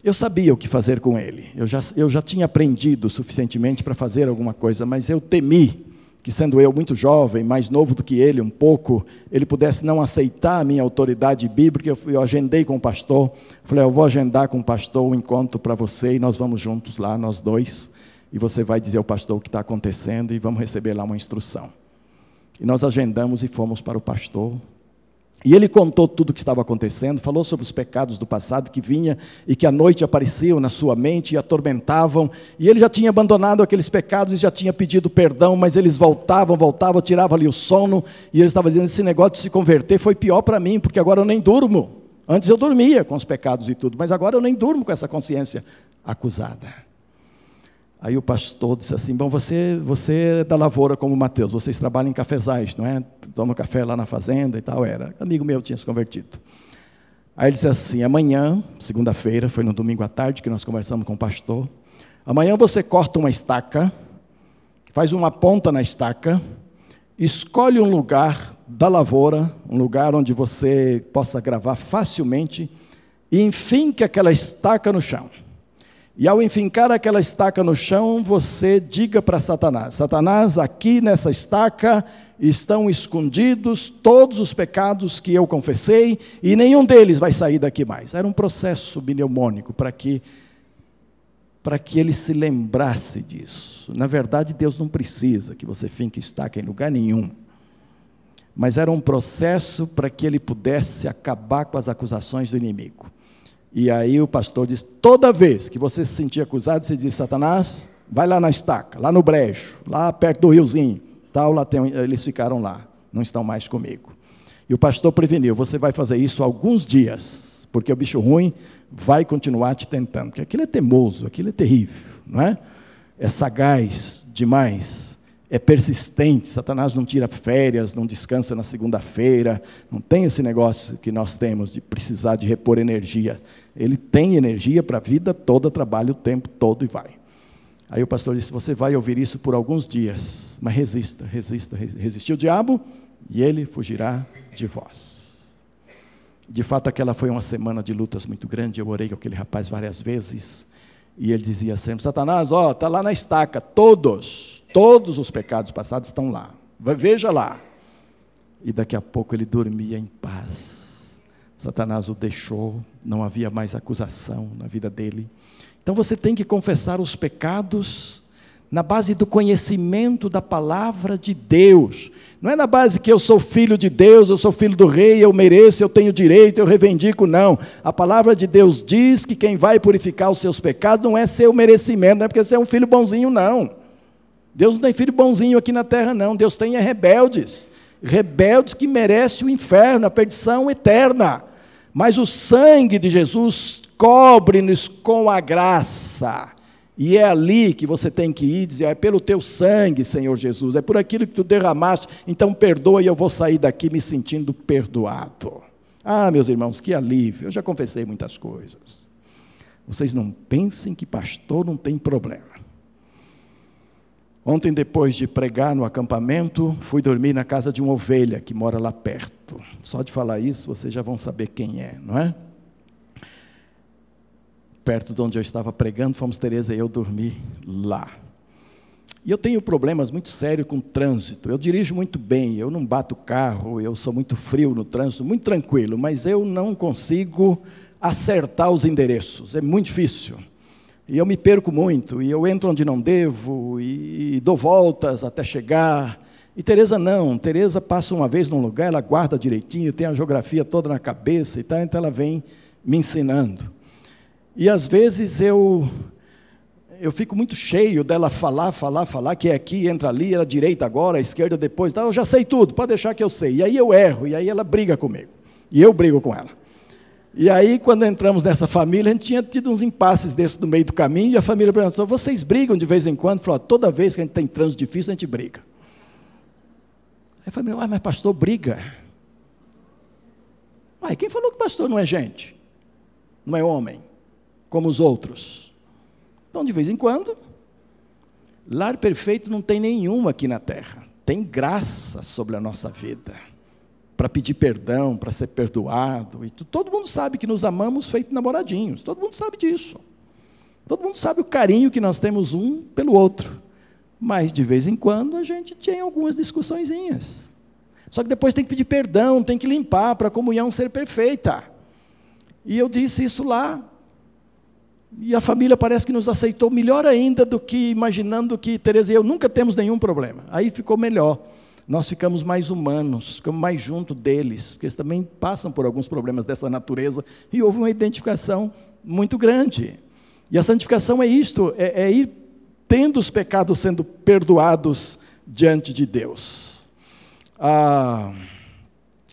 Eu sabia o que fazer com ele. Eu já, eu já tinha aprendido suficientemente para fazer alguma coisa, mas eu temi que, sendo eu muito jovem, mais novo do que ele um pouco, ele pudesse não aceitar a minha autoridade bíblica. Eu, eu agendei com o pastor. Falei, eu vou agendar com o pastor um encontro para você e nós vamos juntos lá, nós dois e você vai dizer ao pastor o que está acontecendo e vamos receber lá uma instrução. E nós agendamos e fomos para o pastor. E ele contou tudo o que estava acontecendo, falou sobre os pecados do passado que vinha e que à noite apareciam na sua mente e atormentavam. E ele já tinha abandonado aqueles pecados e já tinha pedido perdão, mas eles voltavam, voltavam, tiravam ali o sono. E ele estava dizendo: esse negócio de se converter foi pior para mim, porque agora eu nem durmo. Antes eu dormia com os pecados e tudo, mas agora eu nem durmo com essa consciência acusada. Aí o pastor disse assim: Bom, você, você é da lavoura como Mateus, vocês trabalham em cafezais, não é? Toma café lá na fazenda e tal. Era. Amigo meu tinha se convertido. Aí ele disse assim: Amanhã, segunda-feira, foi no domingo à tarde que nós conversamos com o pastor. Amanhã você corta uma estaca, faz uma ponta na estaca, escolhe um lugar da lavoura, um lugar onde você possa gravar facilmente, e enfinque aquela estaca no chão. E ao enfincar aquela estaca no chão, você diga para Satanás: Satanás, aqui nessa estaca estão escondidos todos os pecados que eu confessei e nenhum deles vai sair daqui mais. Era um processo mnemônico para que para que ele se lembrasse disso. Na verdade, Deus não precisa que você finque estaca em lugar nenhum. Mas era um processo para que ele pudesse acabar com as acusações do inimigo. E aí o pastor diz: toda vez que você se sentir acusado, você diz: Satanás, vai lá na estaca, lá no brejo, lá perto do riozinho. Tal, lá tem, eles ficaram lá, não estão mais comigo. E o pastor preveniu: você vai fazer isso alguns dias, porque o bicho ruim vai continuar te tentando. Porque aquilo é teimoso, aquilo é terrível, não é? É sagaz demais. É persistente. Satanás não tira férias, não descansa na segunda-feira, não tem esse negócio que nós temos de precisar de repor energia. Ele tem energia para a vida toda, trabalha o tempo todo e vai. Aí o pastor disse: Você vai ouvir isso por alguns dias, mas resista, resista, resistiu o diabo e ele fugirá de vós. De fato, aquela foi uma semana de lutas muito grande. Eu orei com aquele rapaz várias vezes e ele dizia sempre: Satanás, ó, está lá na estaca, todos Todos os pecados passados estão lá. Veja lá. E daqui a pouco ele dormia em paz. Satanás o deixou, não havia mais acusação na vida dele. Então você tem que confessar os pecados na base do conhecimento da palavra de Deus. Não é na base que eu sou filho de Deus, eu sou filho do rei, eu mereço, eu tenho direito, eu reivindico, não. A palavra de Deus diz que quem vai purificar os seus pecados não é seu merecimento, não é porque você é um filho bonzinho, não. Deus não tem filho bonzinho aqui na terra, não. Deus tem é rebeldes. Rebeldes que merecem o inferno, a perdição eterna. Mas o sangue de Jesus cobre-nos com a graça. E é ali que você tem que ir dizer: é pelo teu sangue, Senhor Jesus, é por aquilo que tu derramaste, então perdoa e eu vou sair daqui me sentindo perdoado. Ah, meus irmãos, que alívio, eu já confessei muitas coisas. Vocês não pensem que pastor não tem problema. Ontem, depois de pregar no acampamento, fui dormir na casa de uma ovelha que mora lá perto. Só de falar isso, vocês já vão saber quem é, não é? Perto de onde eu estava pregando, fomos Tereza e eu dormir lá. E eu tenho problemas muito sérios com trânsito. Eu dirijo muito bem, eu não bato carro, eu sou muito frio no trânsito, muito tranquilo, mas eu não consigo acertar os endereços, é muito difícil. E eu me perco muito, e eu entro onde não devo, e, e dou voltas até chegar. E Teresa não, Teresa passa uma vez num lugar, ela guarda direitinho, tem a geografia toda na cabeça e tal, então ela vem me ensinando. E às vezes eu eu fico muito cheio dela falar, falar, falar, que é aqui, entra ali, ela direita agora, esquerda depois, tá, eu já sei tudo, pode deixar que eu sei. E aí eu erro, e aí ela briga comigo. E eu brigo com ela. E aí, quando entramos nessa família, a gente tinha tido uns impasses desses no meio do caminho, e a família perguntou: vocês brigam de vez em quando? Falou: toda vez que a gente tem trânsito difícil, a gente briga. Aí a família, mas pastor briga. Uai, quem falou que pastor não é gente? Não é homem, como os outros. Então, de vez em quando, lar perfeito não tem nenhum aqui na terra. Tem graça sobre a nossa vida para pedir perdão, para ser perdoado. E todo mundo sabe que nos amamos feito namoradinhos. Todo mundo sabe disso. Todo mundo sabe o carinho que nós temos um pelo outro. Mas de vez em quando a gente tem algumas discussõezinhas. Só que depois tem que pedir perdão, tem que limpar para a comunhão ser perfeita. E eu disse isso lá. E a família parece que nos aceitou melhor ainda do que imaginando que Tereza e eu nunca temos nenhum problema. Aí ficou melhor nós ficamos mais humanos, ficamos mais junto deles, porque eles também passam por alguns problemas dessa natureza, e houve uma identificação muito grande. E a santificação é isto, é, é ir tendo os pecados sendo perdoados diante de Deus. Ah,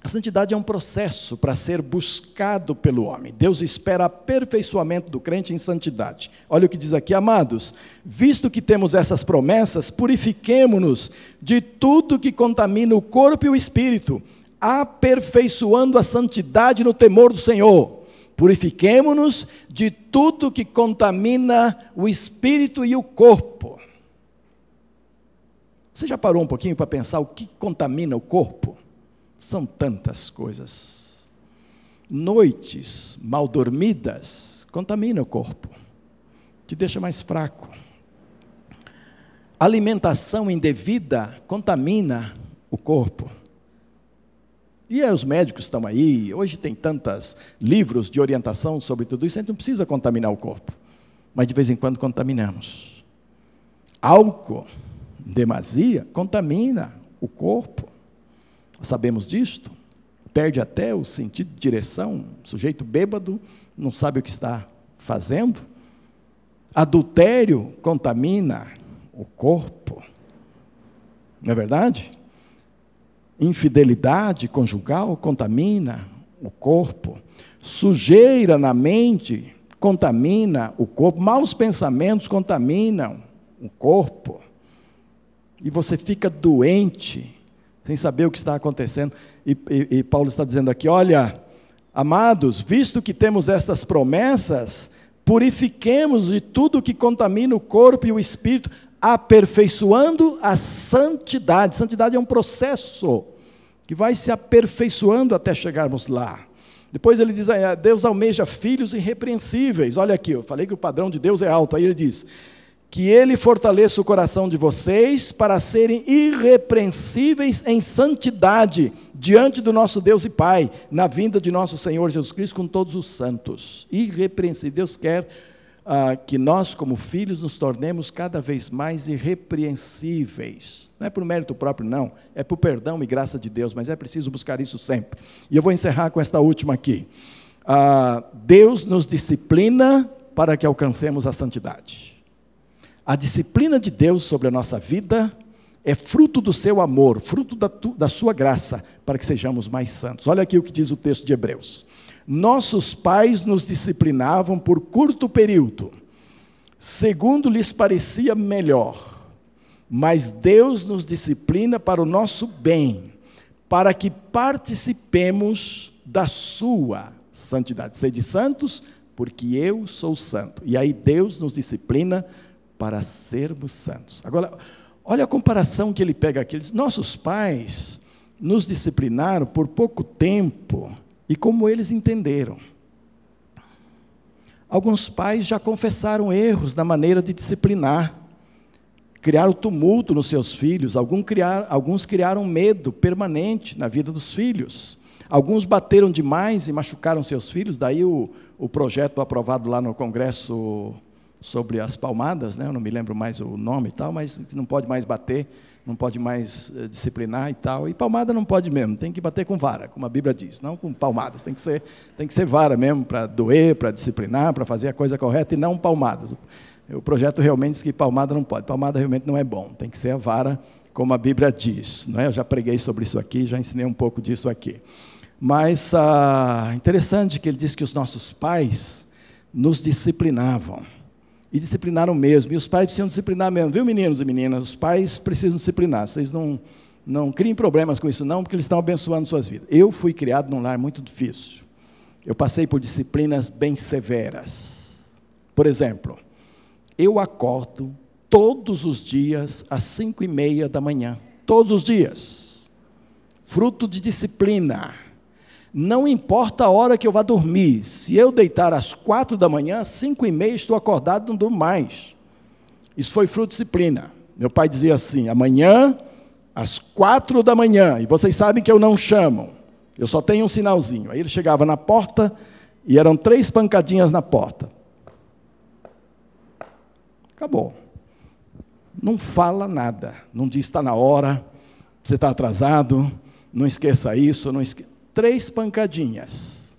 a santidade é um processo para ser buscado pelo homem. Deus espera aperfeiçoamento do crente em santidade. Olha o que diz aqui, amados: visto que temos essas promessas, purifiquemo-nos de tudo que contamina o corpo e o espírito, aperfeiçoando a santidade no temor do Senhor. Purifiquemo-nos de tudo que contamina o espírito e o corpo. Você já parou um pouquinho para pensar o que contamina o corpo? São tantas coisas. Noites mal dormidas contamina o corpo, te deixa mais fraco. Alimentação indevida contamina o corpo. E aí, os médicos estão aí, hoje tem tantos livros de orientação sobre tudo isso, a gente não precisa contaminar o corpo, mas de vez em quando contaminamos. Álcool, demasia, contamina o corpo sabemos disto, perde até o sentido de direção, sujeito bêbado não sabe o que está fazendo. Adultério contamina o corpo, não é verdade? Infidelidade conjugal contamina o corpo. Sujeira na mente contamina o corpo. Maus pensamentos contaminam o corpo. e você fica doente, sem saber o que está acontecendo. E, e, e Paulo está dizendo aqui: olha, amados, visto que temos estas promessas, purifiquemos de tudo que contamina o corpo e o espírito, aperfeiçoando a santidade. Santidade é um processo que vai se aperfeiçoando até chegarmos lá. Depois ele diz: Deus almeja filhos irrepreensíveis. Olha aqui, eu falei que o padrão de Deus é alto. Aí ele diz: que ele fortaleça o coração de vocês para serem irrepreensíveis em santidade diante do nosso Deus e Pai, na vinda de nosso Senhor Jesus Cristo com todos os santos. Irrepreensíveis. Deus quer ah, que nós, como filhos, nos tornemos cada vez mais irrepreensíveis. Não é por mérito próprio, não. É por perdão e graça de Deus, mas é preciso buscar isso sempre. E eu vou encerrar com esta última aqui. Ah, Deus nos disciplina para que alcancemos a santidade. A disciplina de Deus sobre a nossa vida é fruto do seu amor, fruto da, tu, da sua graça, para que sejamos mais santos. Olha aqui o que diz o texto de Hebreus. Nossos pais nos disciplinavam por curto período, segundo lhes parecia melhor, mas Deus nos disciplina para o nosso bem, para que participemos da sua santidade. Sede santos, porque eu sou santo. E aí Deus nos disciplina para sermos santos. Agora, olha a comparação que ele pega aqui. Ele diz, Nossos pais nos disciplinaram por pouco tempo e como eles entenderam. Alguns pais já confessaram erros na maneira de disciplinar, criaram tumulto nos seus filhos, alguns criaram, medo permanente na vida dos filhos. Alguns bateram demais e machucaram seus filhos, daí o, o projeto aprovado lá no Congresso sobre as palmadas, né? eu não me lembro mais o nome e tal, mas não pode mais bater, não pode mais eh, disciplinar e tal. E palmada não pode mesmo, tem que bater com vara, como a Bíblia diz, não com palmadas. Tem que ser, tem que ser vara mesmo para doer, para disciplinar, para fazer a coisa correta e não palmadas. O projeto realmente diz que palmada não pode, palmada realmente não é bom, tem que ser a vara, como a Bíblia diz. Não é? Eu já preguei sobre isso aqui, já ensinei um pouco disso aqui. Mas ah, interessante que ele diz que os nossos pais nos disciplinavam e disciplinaram mesmo. E os pais precisam disciplinar mesmo, viu, meninos e meninas? Os pais precisam disciplinar. Vocês não, não criem problemas com isso, não, porque eles estão abençoando suas vidas. Eu fui criado num lar muito difícil. Eu passei por disciplinas bem severas. Por exemplo, eu acordo todos os dias às cinco e meia da manhã. Todos os dias. Fruto de disciplina. Não importa a hora que eu vá dormir, se eu deitar às quatro da manhã, cinco e meia estou acordado, não durmo mais. Isso foi fruto de disciplina. Meu pai dizia assim: amanhã, às quatro da manhã, e vocês sabem que eu não chamo, eu só tenho um sinalzinho. Aí ele chegava na porta e eram três pancadinhas na porta. Acabou. Não fala nada, não diz está na hora, você está atrasado, não esqueça isso, não esqueça três pancadinhas.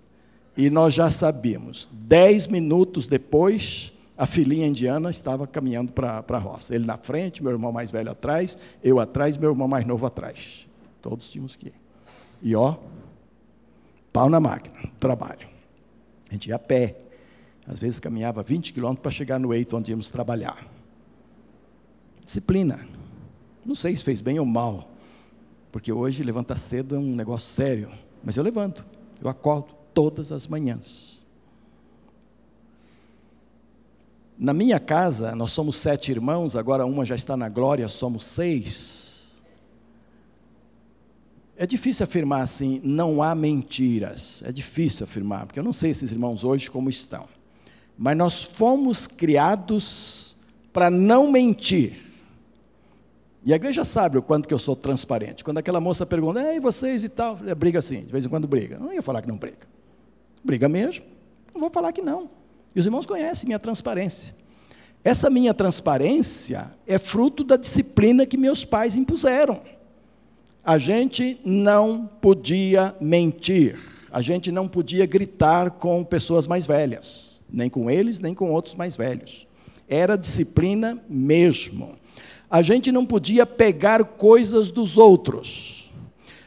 E nós já sabíamos. Dez minutos depois, a filhinha indiana estava caminhando para a roça. Ele na frente, meu irmão mais velho atrás, eu atrás, meu irmão mais novo atrás. Todos tínhamos que ir. E ó, pau na máquina, trabalho. A gente ia a pé. Às vezes caminhava 20 quilômetros para chegar no eito onde íamos trabalhar. Disciplina. Não sei se fez bem ou mal, porque hoje levantar cedo é um negócio sério. Mas eu levanto, eu acordo todas as manhãs. Na minha casa, nós somos sete irmãos, agora uma já está na glória, somos seis. É difícil afirmar assim, não há mentiras. É difícil afirmar, porque eu não sei esses irmãos hoje como estão. Mas nós fomos criados para não mentir. E a igreja sabe o quanto que eu sou transparente. Quando aquela moça pergunta, e vocês e tal, é, briga assim, de vez em quando briga. não ia falar que não briga. Briga mesmo. Não vou falar que não. E os irmãos conhecem minha transparência. Essa minha transparência é fruto da disciplina que meus pais impuseram. A gente não podia mentir, a gente não podia gritar com pessoas mais velhas, nem com eles, nem com outros mais velhos. Era disciplina mesmo a gente não podia pegar coisas dos outros.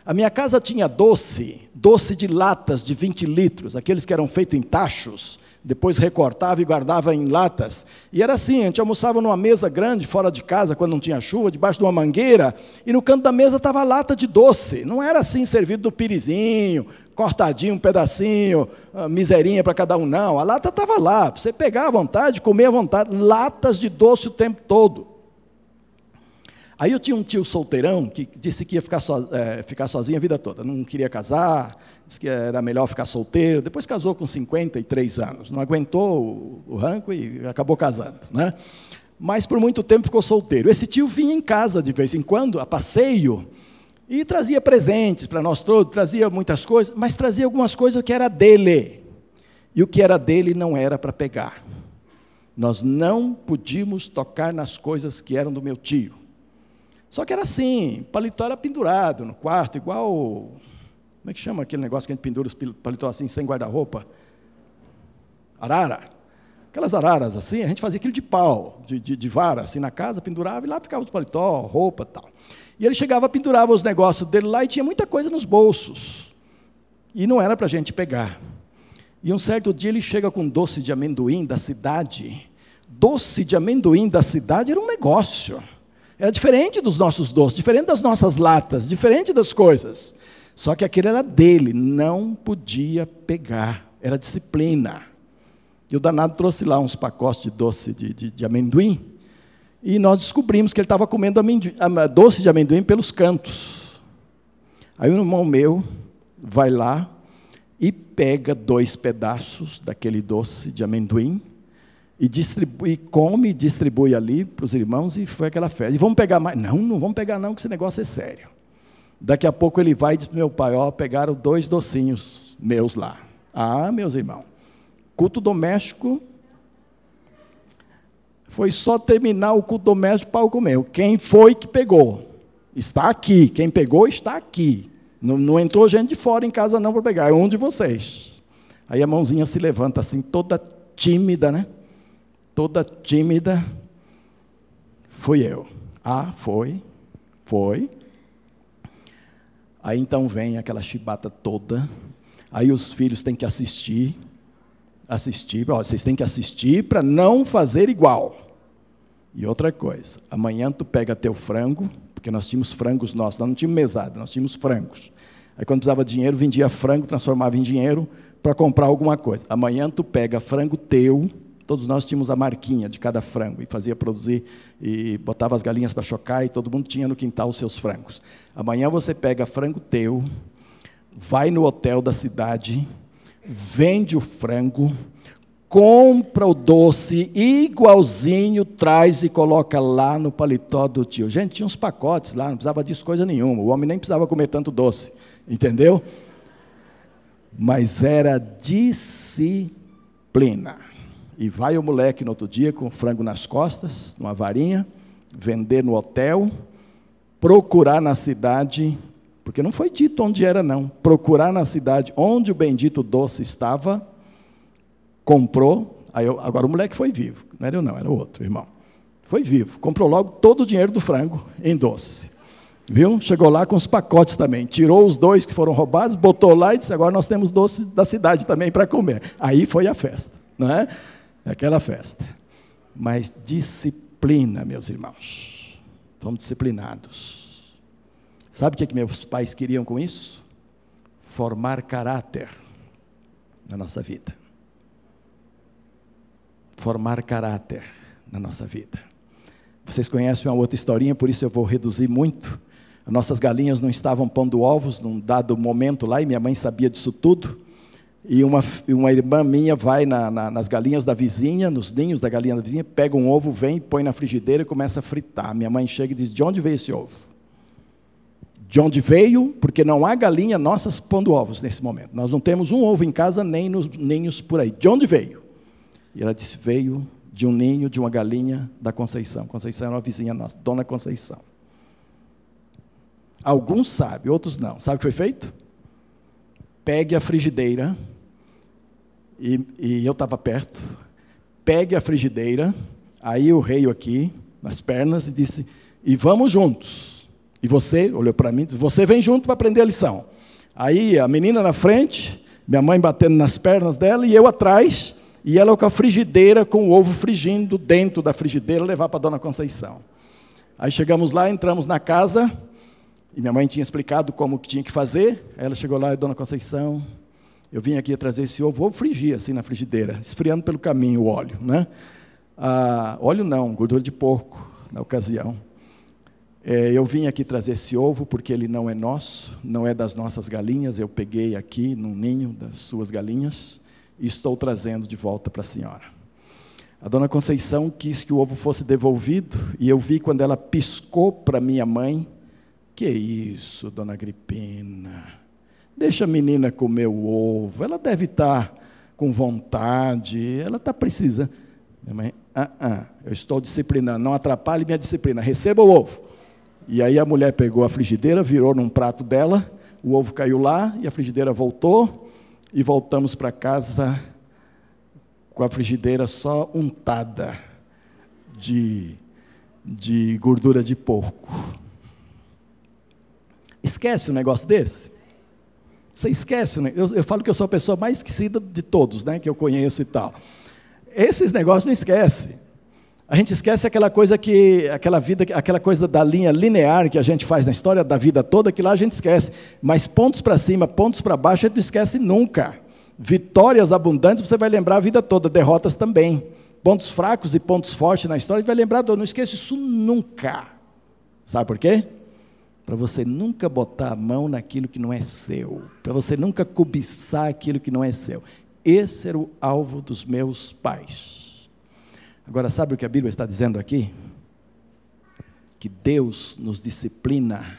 A minha casa tinha doce, doce de latas de 20 litros, aqueles que eram feitos em tachos, depois recortava e guardava em latas. E era assim: a gente almoçava numa mesa grande, fora de casa, quando não tinha chuva, debaixo de uma mangueira, e no canto da mesa estava lata de doce. Não era assim servido do pirizinho, cortadinho, um pedacinho, ah, miserinha para cada um, não. A lata estava lá, você pegar à vontade, comer à vontade, latas de doce o tempo todo. Aí eu tinha um tio solteirão que disse que ia ficar, so, é, ficar sozinho a vida toda, não queria casar, disse que era melhor ficar solteiro. Depois casou com 53 anos, não aguentou o, o ranco e acabou casando. Né? Mas por muito tempo ficou solteiro. Esse tio vinha em casa de vez em quando, a passeio, e trazia presentes para nós todos, trazia muitas coisas, mas trazia algumas coisas que era dele. E o que era dele não era para pegar. Nós não podíamos tocar nas coisas que eram do meu tio. Só que era assim, paletó era pendurado no quarto, igual. Como é que chama aquele negócio que a gente pendura os paletó assim, sem guarda-roupa? Arara. Aquelas araras assim, a gente fazia aquilo de pau, de, de, de, vara, assim na casa, pendurava e lá ficava os paletó, roupa tal. E ele chegava, pendurava os negócios dele lá e tinha muita coisa nos bolsos. E não era para a gente pegar. E um certo dia ele chega com doce de amendoim da cidade. Doce de amendoim da cidade era um negócio. Era diferente dos nossos doces, diferente das nossas latas, diferente das coisas. Só que aquele era dele, não podia pegar, era disciplina. E o danado trouxe lá uns pacotes de doce de, de, de amendoim, e nós descobrimos que ele estava comendo amendoim, doce de amendoim pelos cantos. Aí um irmão meu vai lá e pega dois pedaços daquele doce de amendoim e distribui, come distribui ali para os irmãos e foi aquela festa. E vamos pegar mais? Não, não vamos pegar não, que esse negócio é sério. Daqui a pouco ele vai e diz para meu pai, ó, pegaram dois docinhos meus lá. Ah, meus irmãos, culto doméstico foi só terminar o culto doméstico para o comer. Quem foi que pegou? Está aqui. Quem pegou está aqui. Não, não entrou gente de fora em casa não para pegar, é um de vocês. Aí a mãozinha se levanta assim, toda tímida, né? Toda tímida, fui eu. Ah, foi, foi. Aí então vem aquela chibata toda. Aí os filhos têm que assistir, assistir, ó, vocês têm que assistir para não fazer igual. E outra coisa, amanhã tu pega teu frango, porque nós tínhamos frangos nossos, nós não tínhamos mesada, nós tínhamos frangos. Aí quando precisava de dinheiro, vendia frango, transformava em dinheiro para comprar alguma coisa. Amanhã tu pega frango teu, Todos nós tínhamos a marquinha de cada frango e fazia produzir e botava as galinhas para chocar e todo mundo tinha no quintal os seus frangos. Amanhã você pega frango teu, vai no hotel da cidade, vende o frango, compra o doce igualzinho, traz e coloca lá no paletó do tio. Gente, tinha uns pacotes lá, não precisava disso coisa nenhuma. O homem nem precisava comer tanto doce, entendeu? Mas era disciplina. E vai o moleque no outro dia com frango nas costas, numa varinha, vender no hotel, procurar na cidade, porque não foi dito onde era, não. Procurar na cidade onde o bendito doce estava, comprou. Aí eu, agora o moleque foi vivo, não era eu, não, era o outro irmão. Foi vivo, comprou logo todo o dinheiro do frango em doce. Viu? Chegou lá com os pacotes também. Tirou os dois que foram roubados, botou lá e disse: agora nós temos doce da cidade também para comer. Aí foi a festa. Não é? Aquela festa. Mas disciplina, meus irmãos. Fomos disciplinados. Sabe o que, que meus pais queriam com isso? Formar caráter na nossa vida. Formar caráter na nossa vida. Vocês conhecem uma outra historinha, por isso eu vou reduzir muito. As nossas galinhas não estavam pondo ovos num dado momento lá, e minha mãe sabia disso tudo e uma, uma irmã minha vai na, na, nas galinhas da vizinha, nos ninhos da galinha da vizinha, pega um ovo, vem, põe na frigideira e começa a fritar. Minha mãe chega e diz: De onde veio esse ovo? De onde veio? Porque não há galinha nossas pondo ovos nesse momento. Nós não temos um ovo em casa, nem nos ninhos por aí. De onde veio? E ela disse: Veio de um ninho de uma galinha da Conceição. Conceição era uma vizinha nossa, Dona Conceição. Alguns sabem, outros não. Sabe o que foi feito? Pegue a frigideira e, e eu estava perto. Pegue a frigideira, aí o rei aqui, nas pernas, e disse: E vamos juntos. E você olhou para mim disse: Você vem junto para aprender a lição. Aí a menina na frente, minha mãe batendo nas pernas dela, e eu atrás, e ela com a frigideira, com o ovo frigindo dentro da frigideira, levar para a dona Conceição. Aí chegamos lá, entramos na casa, e minha mãe tinha explicado como que tinha que fazer. Ela chegou lá dona Conceição, eu vim aqui trazer esse ovo, ovo frigia assim na frigideira, esfriando pelo caminho o óleo, né? Ah, óleo não, gordura de porco na ocasião. É, eu vim aqui trazer esse ovo porque ele não é nosso, não é das nossas galinhas. Eu peguei aqui num ninho das suas galinhas e estou trazendo de volta para a senhora. A dona Conceição quis que o ovo fosse devolvido e eu vi quando ela piscou para minha mãe. Que isso, dona Agripina? Deixa a menina comer o ovo, ela deve estar com vontade, ela está precisando. Minha mãe, ah, ah, eu estou disciplinando, não atrapalhe minha disciplina, receba o ovo. E aí a mulher pegou a frigideira, virou num prato dela, o ovo caiu lá e a frigideira voltou, e voltamos para casa com a frigideira só untada de, de gordura de porco. Esquece um negócio desse? Você esquece, né? eu, eu falo que eu sou a pessoa mais esquecida de todos, né, que eu conheço e tal. Esses negócios não esquece. A gente esquece aquela coisa que, aquela vida, aquela coisa da linha linear que a gente faz na história da vida toda, que lá a gente esquece. Mas pontos para cima, pontos para baixo, a gente não esquece nunca. Vitórias abundantes você vai lembrar a vida toda, derrotas também. Pontos fracos e pontos fortes na história, a gente vai lembrar, não esqueça isso nunca. Sabe por quê? Para você nunca botar a mão naquilo que não é seu, para você nunca cobiçar aquilo que não é seu. Esse era o alvo dos meus pais. Agora, sabe o que a Bíblia está dizendo aqui? Que Deus nos disciplina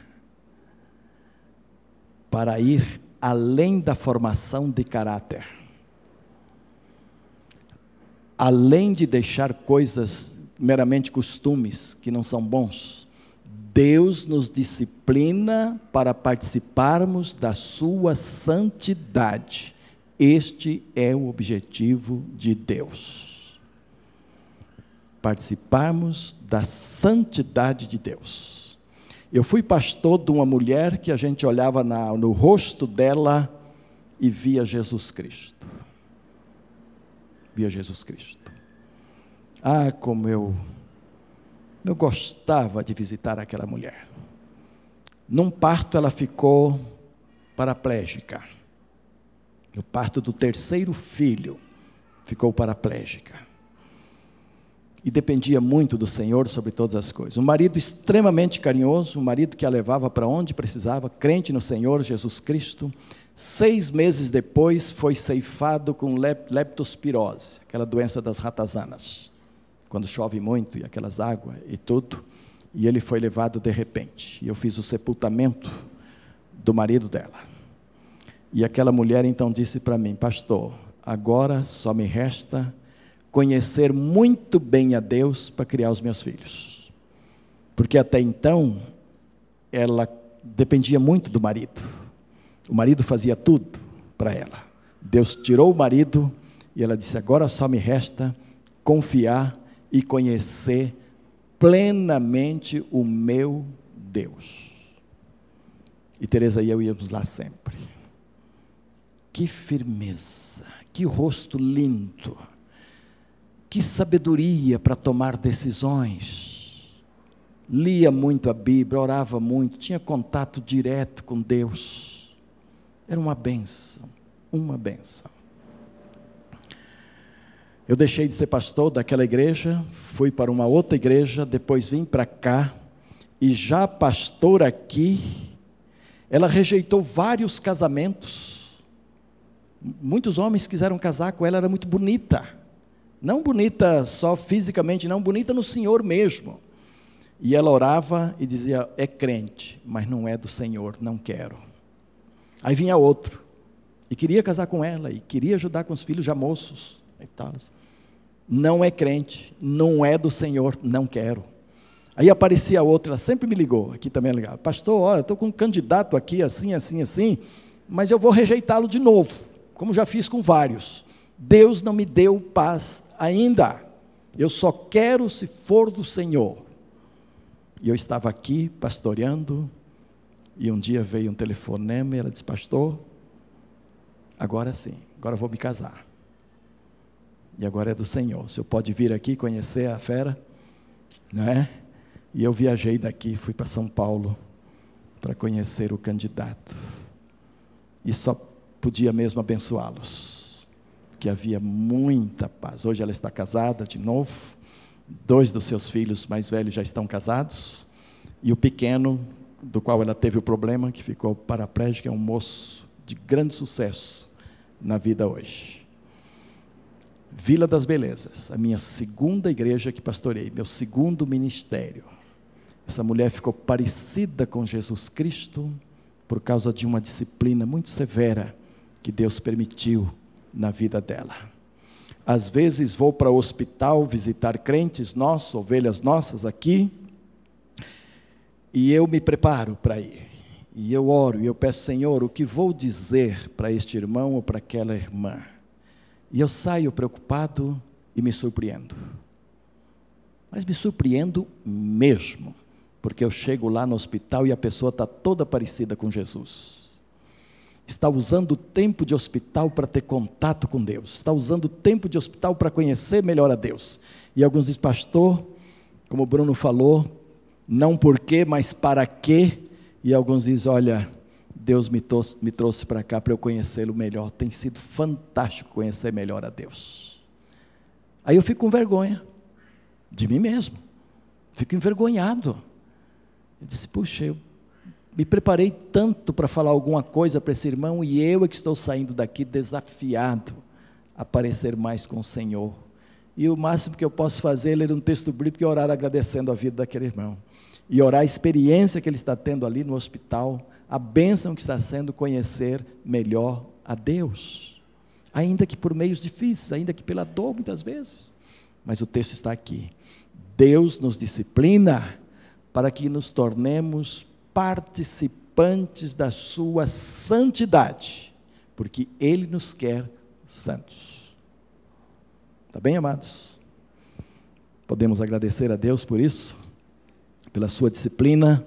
para ir além da formação de caráter. Além de deixar coisas meramente costumes que não são bons, Deus nos disciplina para participarmos da sua santidade. Este é o objetivo de Deus. Participarmos da santidade de Deus. Eu fui pastor de uma mulher que a gente olhava na, no rosto dela e via Jesus Cristo. Via Jesus Cristo. Ah, como eu, eu gostava de visitar aquela mulher. Num parto ela ficou paraplégica no parto do terceiro filho, ficou paraplégica. E dependia muito do Senhor sobre todas as coisas. Um marido extremamente carinhoso, um marido que a levava para onde precisava, crente no Senhor Jesus Cristo. Seis meses depois foi ceifado com leptospirose, aquela doença das ratazanas, quando chove muito e aquelas águas e tudo. E ele foi levado de repente. E eu fiz o sepultamento do marido dela. E aquela mulher então disse para mim: Pastor, agora só me resta conhecer muito bem a Deus para criar os meus filhos. Porque até então, ela dependia muito do marido. O marido fazia tudo para ela. Deus tirou o marido e ela disse: Agora só me resta confiar e conhecer plenamente o meu Deus. E Teresa e eu íamos lá sempre. Que firmeza, que rosto lindo, que sabedoria para tomar decisões. Lia muito a Bíblia, orava muito, tinha contato direto com Deus. Era uma benção, uma benção. Eu deixei de ser pastor daquela igreja, fui para uma outra igreja, depois vim para cá, e já pastor aqui, ela rejeitou vários casamentos Muitos homens quiseram casar com ela, era muito bonita. Não bonita só fisicamente, não, bonita no Senhor mesmo. E ela orava e dizia: É crente, mas não é do Senhor, não quero. Aí vinha outro, e queria casar com ela, e queria ajudar com os filhos já moços. E. Não é crente, não é do Senhor, não quero. Aí aparecia outra, ela sempre me ligou, aqui também é legal. Pastor, olha, estou com um candidato aqui, assim, assim, assim, mas eu vou rejeitá-lo de novo como já fiz com vários. Deus não me deu paz ainda. Eu só quero se for do Senhor. E eu estava aqui pastoreando, e um dia veio um telefonema e ela disse: Pastor, agora sim, agora vou me casar. E agora é do Senhor. O senhor pode vir aqui conhecer a fera, não é? E eu viajei daqui, fui para São Paulo para conhecer o candidato. E só podia mesmo abençoá-los, que havia muita paz. Hoje ela está casada de novo, dois dos seus filhos mais velhos já estão casados, e o pequeno, do qual ela teve o problema, que ficou paraplégico, é um moço de grande sucesso na vida hoje. Vila das Belezas, a minha segunda igreja que pastorei, meu segundo ministério. Essa mulher ficou parecida com Jesus Cristo por causa de uma disciplina muito severa que Deus permitiu na vida dela. Às vezes vou para o hospital visitar crentes nossos, ovelhas nossas aqui, e eu me preparo para ir. E eu oro e eu peço, Senhor, o que vou dizer para este irmão ou para aquela irmã? E eu saio preocupado e me surpreendo. Mas me surpreendo mesmo, porque eu chego lá no hospital e a pessoa está toda parecida com Jesus. Está usando o tempo de hospital para ter contato com Deus, está usando o tempo de hospital para conhecer melhor a Deus. E alguns dizem, pastor, como o Bruno falou, não por quê, mas para quê? E alguns dizem, olha, Deus me, trouxe, me trouxe para cá para eu conhecê-lo melhor. Tem sido fantástico conhecer melhor a Deus. Aí eu fico com vergonha de mim mesmo. Fico envergonhado. Eu disse, puxa, eu me preparei tanto para falar alguma coisa para esse irmão e eu é que estou saindo daqui desafiado a parecer mais com o Senhor. E o máximo que eu posso fazer é ler um texto bíblico e orar agradecendo a vida daquele irmão. E orar a experiência que ele está tendo ali no hospital, a bênção que está sendo conhecer melhor a Deus, ainda que por meios difíceis, ainda que pela dor muitas vezes. Mas o texto está aqui. Deus nos disciplina para que nos tornemos participantes da sua santidade, porque ele nos quer santos. Está bem, amados? Podemos agradecer a Deus por isso, pela sua disciplina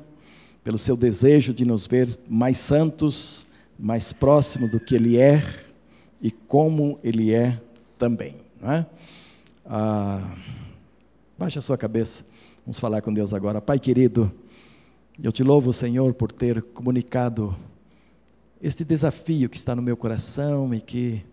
pelo seu desejo de nos ver mais santos, mais próximo do que Ele é e como Ele é também. É? Ah, baixe a sua cabeça, vamos falar com Deus agora. Pai querido, eu te louvo, Senhor, por ter comunicado este desafio que está no meu coração e que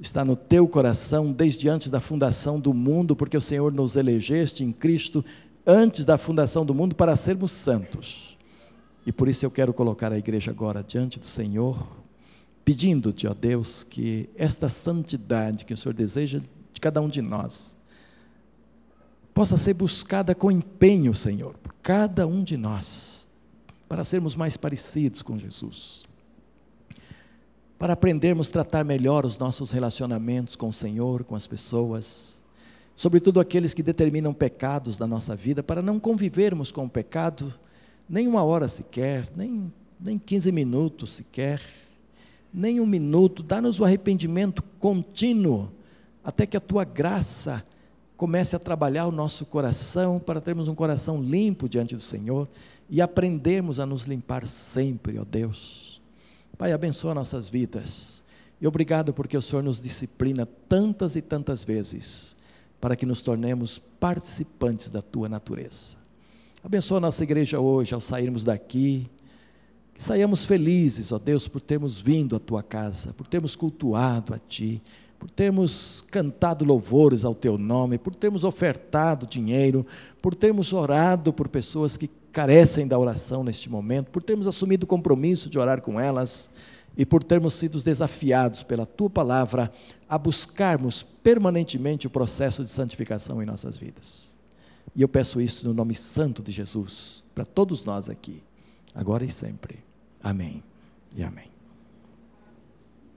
está no teu coração desde antes da fundação do mundo, porque o Senhor nos elegeste em Cristo antes da fundação do mundo para sermos santos. E por isso eu quero colocar a igreja agora diante do Senhor, pedindo-te, ó Deus, que esta santidade que o Senhor deseja de cada um de nós, possa ser buscada com empenho, Senhor, por cada um de nós, para sermos mais parecidos com Jesus, para aprendermos a tratar melhor os nossos relacionamentos com o Senhor, com as pessoas, sobretudo aqueles que determinam pecados da nossa vida, para não convivermos com o pecado nem uma hora sequer, nem, nem 15 minutos sequer, nem um minuto, dá-nos o arrependimento contínuo, até que a tua graça comece a trabalhar o nosso coração, para termos um coração limpo diante do Senhor e aprendermos a nos limpar sempre, ó Deus. Pai, abençoa nossas vidas. E obrigado porque o Senhor nos disciplina tantas e tantas vezes para que nos tornemos participantes da tua natureza. Abençoa a nossa igreja hoje ao sairmos daqui. Que saiamos felizes, ó Deus, por termos vindo à tua casa, por termos cultuado a ti, por termos cantado louvores ao teu nome, por termos ofertado dinheiro, por termos orado por pessoas que carecem da oração neste momento, por termos assumido o compromisso de orar com elas e por termos sido desafiados pela tua palavra a buscarmos permanentemente o processo de santificação em nossas vidas. E eu peço isso no nome santo de Jesus, para todos nós aqui, agora e sempre. Amém e amém.